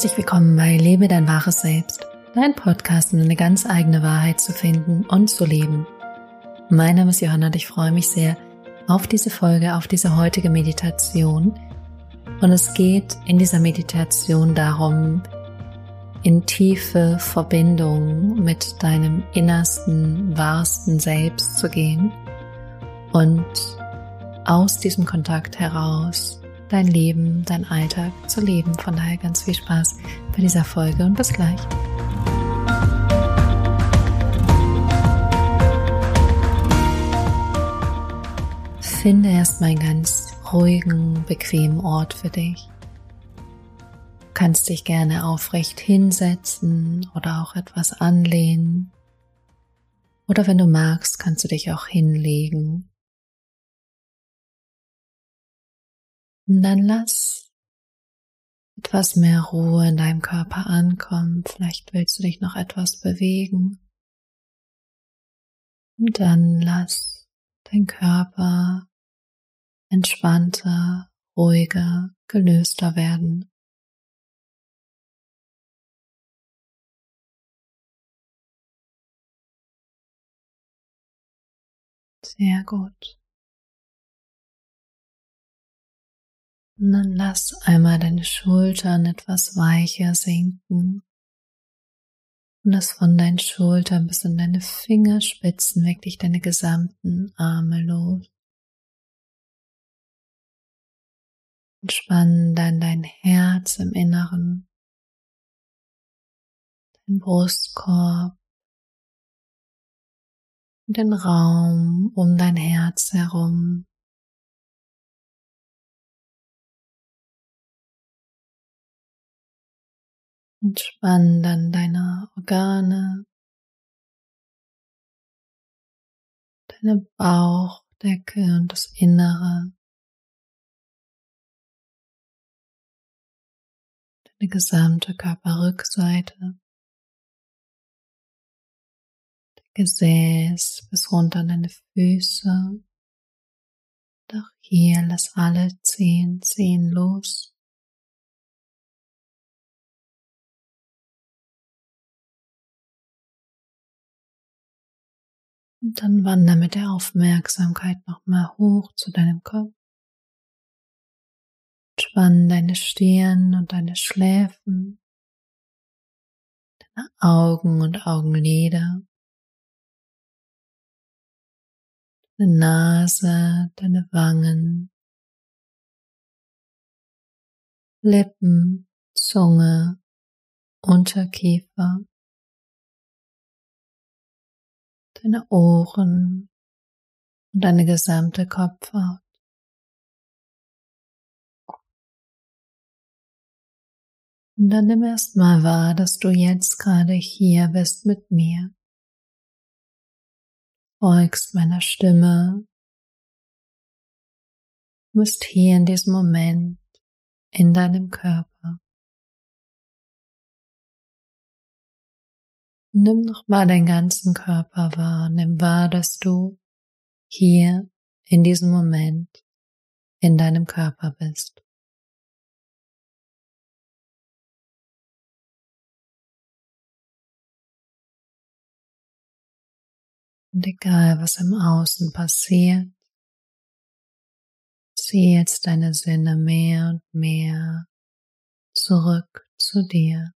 Herzlich willkommen bei Lebe dein wahres Selbst, dein Podcast, um eine ganz eigene Wahrheit zu finden und zu leben. Mein Name ist Johanna und ich freue mich sehr auf diese Folge, auf diese heutige Meditation. Und es geht in dieser Meditation darum, in tiefe Verbindung mit deinem innersten, wahrsten Selbst zu gehen und aus diesem Kontakt heraus dein Leben, dein Alltag zu leben. Von daher ganz viel Spaß bei dieser Folge und bis gleich. Finde erstmal einen ganz ruhigen, bequemen Ort für dich. Du kannst dich gerne aufrecht hinsetzen oder auch etwas anlehnen. Oder wenn du magst, kannst du dich auch hinlegen Und dann lass etwas mehr Ruhe in deinem Körper ankommen. Vielleicht willst du dich noch etwas bewegen. Und dann lass dein Körper entspannter, ruhiger, gelöster werden. Sehr gut. Und dann lass einmal deine Schultern etwas weicher sinken. Und das von deinen Schultern bis in deine Fingerspitzen wirklich deine gesamten Arme los. Entspann dann dein Herz im Inneren, dein Brustkorb und den Raum um dein Herz herum. Entspann dann deine Organe, deine Bauchdecke und das Innere, deine gesamte Körperrückseite, dein Gesäß bis runter an deine Füße. Doch hier lass alle Zehen, Zehen los. Und dann wander mit der Aufmerksamkeit nochmal hoch zu deinem Kopf. Spann deine Stirn und deine Schläfen, deine Augen und Augenlider, deine Nase, deine Wangen, Lippen, Zunge, Unterkiefer, deine Ohren und deine gesamte Kopfhaut. Und dann nimm erstmal wahr, dass du jetzt gerade hier bist mit mir. Folgst meiner Stimme. Du bist hier in diesem Moment in deinem Körper. Nimm nochmal deinen ganzen Körper wahr. Nimm wahr, dass du hier in diesem Moment in deinem Körper bist. Und egal, was im Außen passiert, zieh jetzt deine Sinne mehr und mehr zurück zu dir.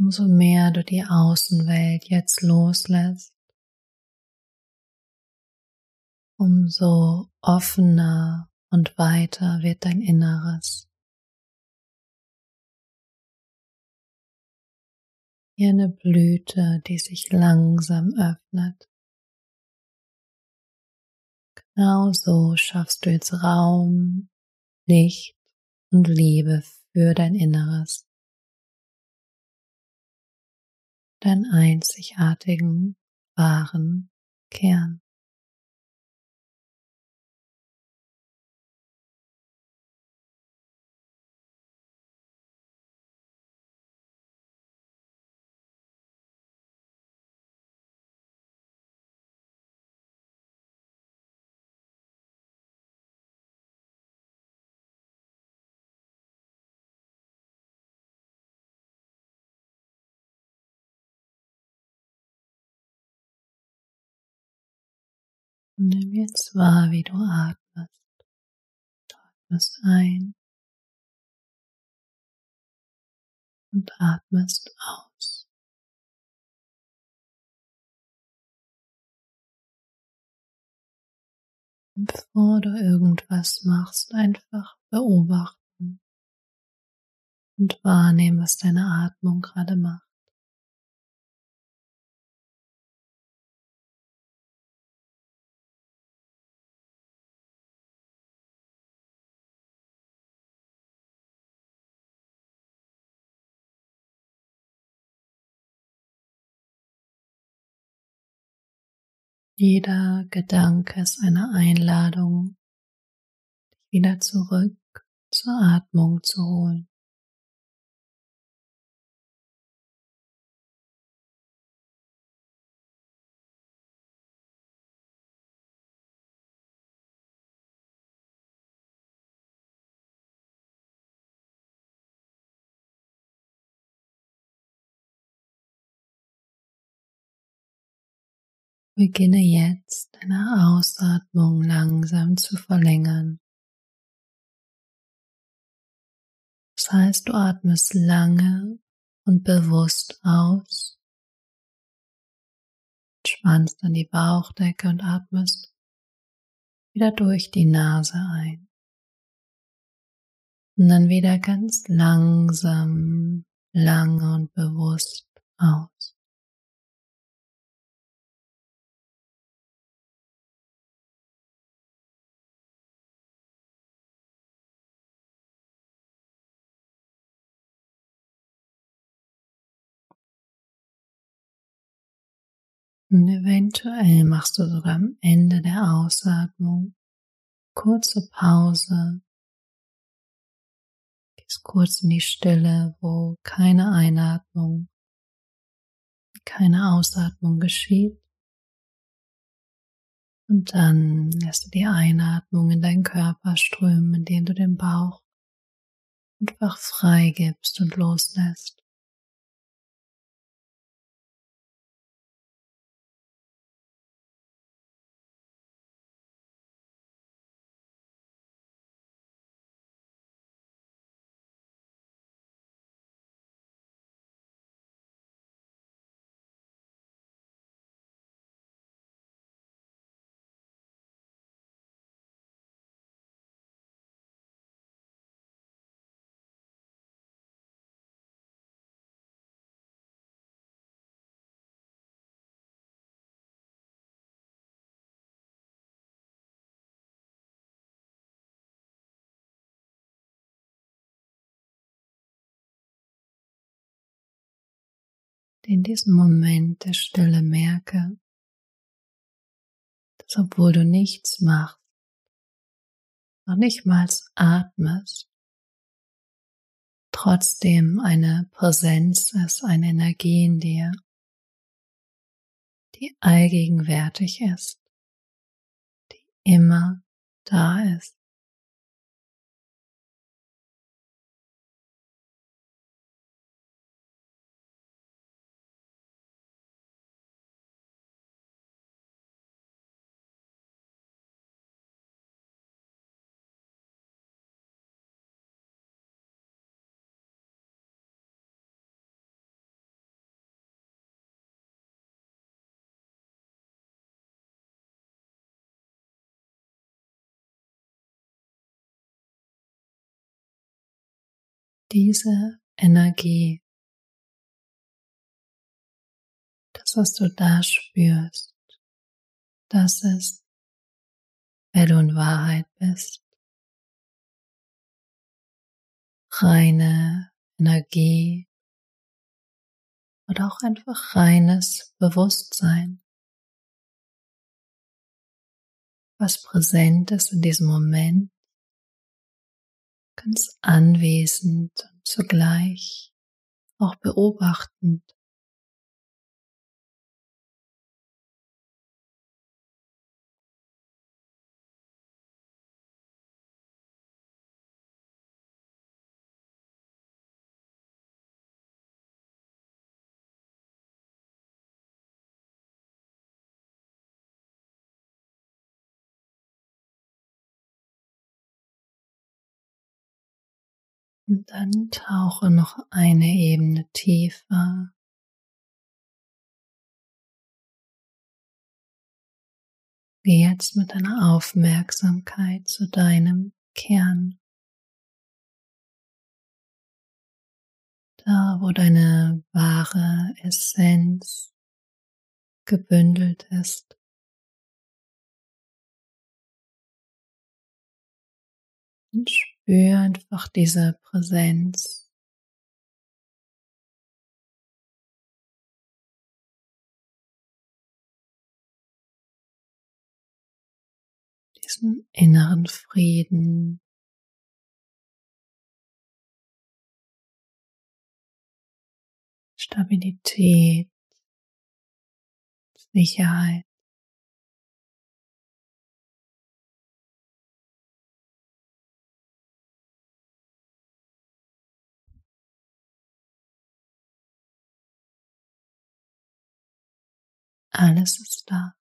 Umso mehr du die Außenwelt jetzt loslässt, umso offener und weiter wird dein Inneres. Wie eine Blüte, die sich langsam öffnet. Genau so schaffst du jetzt Raum, Licht und Liebe für dein Inneres. Deinen einzigartigen, wahren Kern. Nimm jetzt wahr, wie du atmest. Du atmest ein und atmest aus. Und bevor du irgendwas machst, einfach beobachten und wahrnehmen, was deine Atmung gerade macht. Jeder Gedanke ist eine Einladung, dich wieder zurück zur Atmung zu holen. Beginne jetzt deine Ausatmung langsam zu verlängern. Das heißt, du atmest lange und bewusst aus, spannst dann die Bauchdecke und atmest wieder durch die Nase ein. Und dann wieder ganz langsam, lange und bewusst aus. Und eventuell machst du sogar am Ende der Ausatmung kurze Pause, gehst kurz in die Stille, wo keine Einatmung, keine Ausatmung geschieht. Und dann lässt du die Einatmung in deinen Körper strömen, indem du den Bauch einfach frei gibst und loslässt. In diesem Moment der Stille merke, dass obwohl du nichts machst, noch nicht mal atmest, trotzdem eine Präsenz ist, eine Energie in dir, die allgegenwärtig ist, die immer da ist. Diese Energie, das, was du da spürst, das ist, wer du in Wahrheit bist. Reine Energie oder auch einfach reines Bewusstsein. was präsent ist in diesem Moment, ganz anwesend und zugleich auch beobachtend. Und dann tauche noch eine Ebene tiefer. Geh jetzt mit deiner Aufmerksamkeit zu deinem Kern. Da, wo deine wahre Essenz gebündelt ist. Und Spür einfach diese Präsenz. Diesen inneren Frieden. Stabilität, Sicherheit. Alles ist da.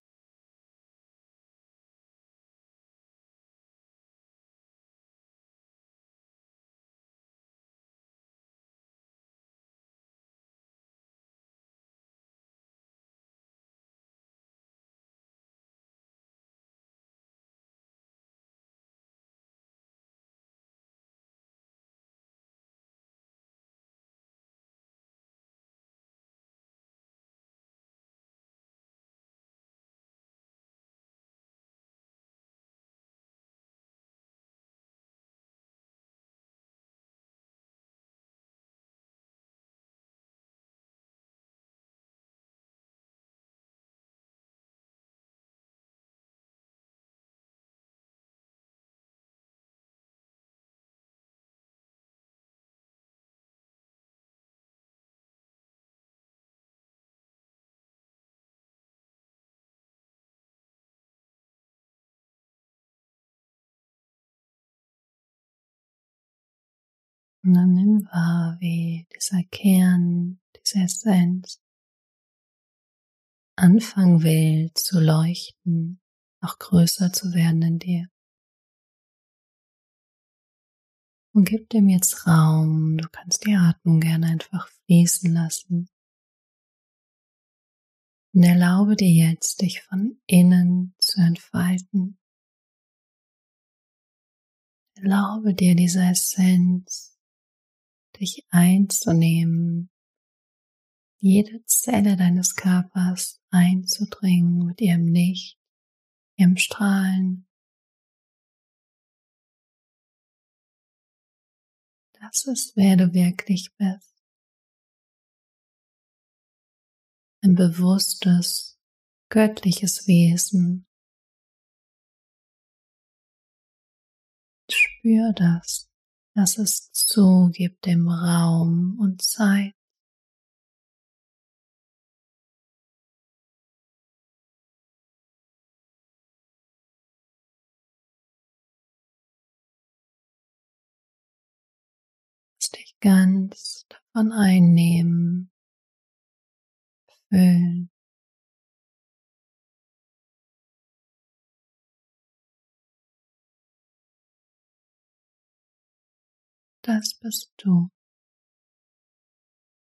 Dann nimm wahr, wie dieser Kern, diese Essenz anfangen will zu leuchten, auch größer zu werden in dir. Und gib dem jetzt Raum. Du kannst die Atmung gerne einfach fließen lassen. Und erlaube dir jetzt, dich von innen zu entfalten. Erlaube dir diese Essenz dich einzunehmen, jede Zelle deines Körpers einzudringen mit ihrem Licht, ihrem Strahlen. Das ist, wer du wirklich bist. Ein bewusstes, göttliches Wesen. Spür das. Lass es zu, gib dem Raum und Zeit. Lass dich ganz davon einnehmen, füllen. Das bist du,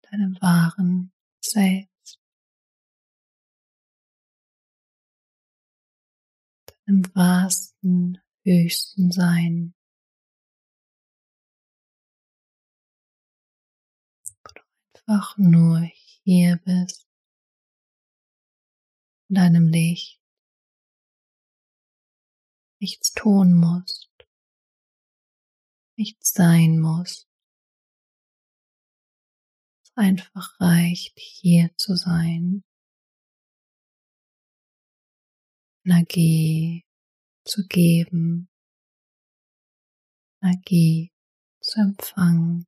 deinem wahren Selbst, deinem wahrsten, höchsten Sein. einfach nur hier bist, in deinem Licht, nichts tun musst, nichts sein musst. Es einfach reicht, hier zu sein, Energie zu geben, Energie zu empfangen.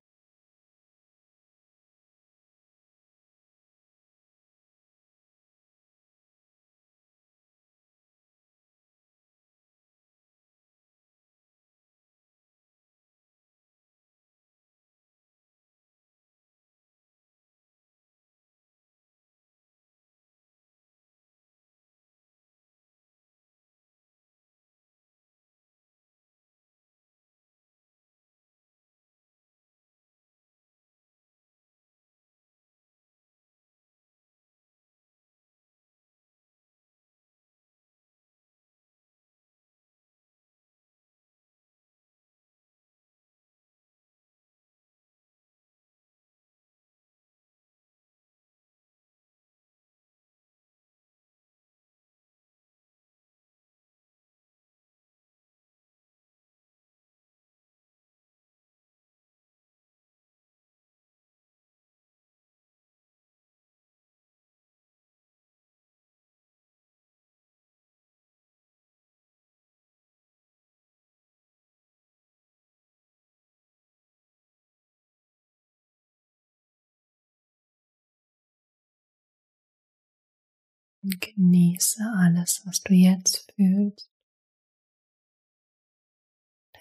Und genieße alles, was du jetzt fühlst.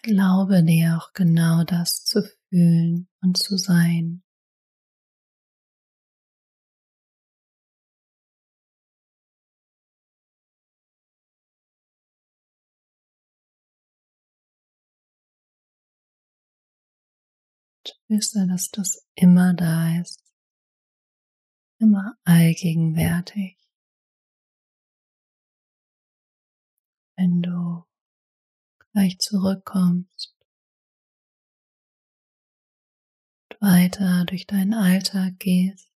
Erlaube dir auch genau das zu fühlen und zu sein. wisse, dass das immer da ist, immer allgegenwärtig. Wenn du gleich zurückkommst und weiter durch deinen Alltag gehst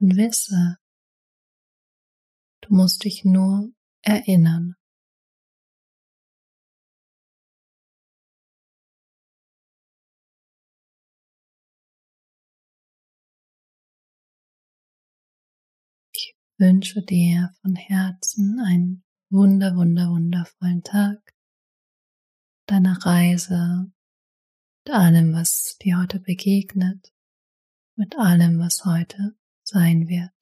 und wisse, du musst dich nur erinnern. Ich wünsche dir von Herzen einen wunder, wunder, wundervollen Tag, deiner Reise, mit allem, was dir heute begegnet, mit allem, was heute sein wird.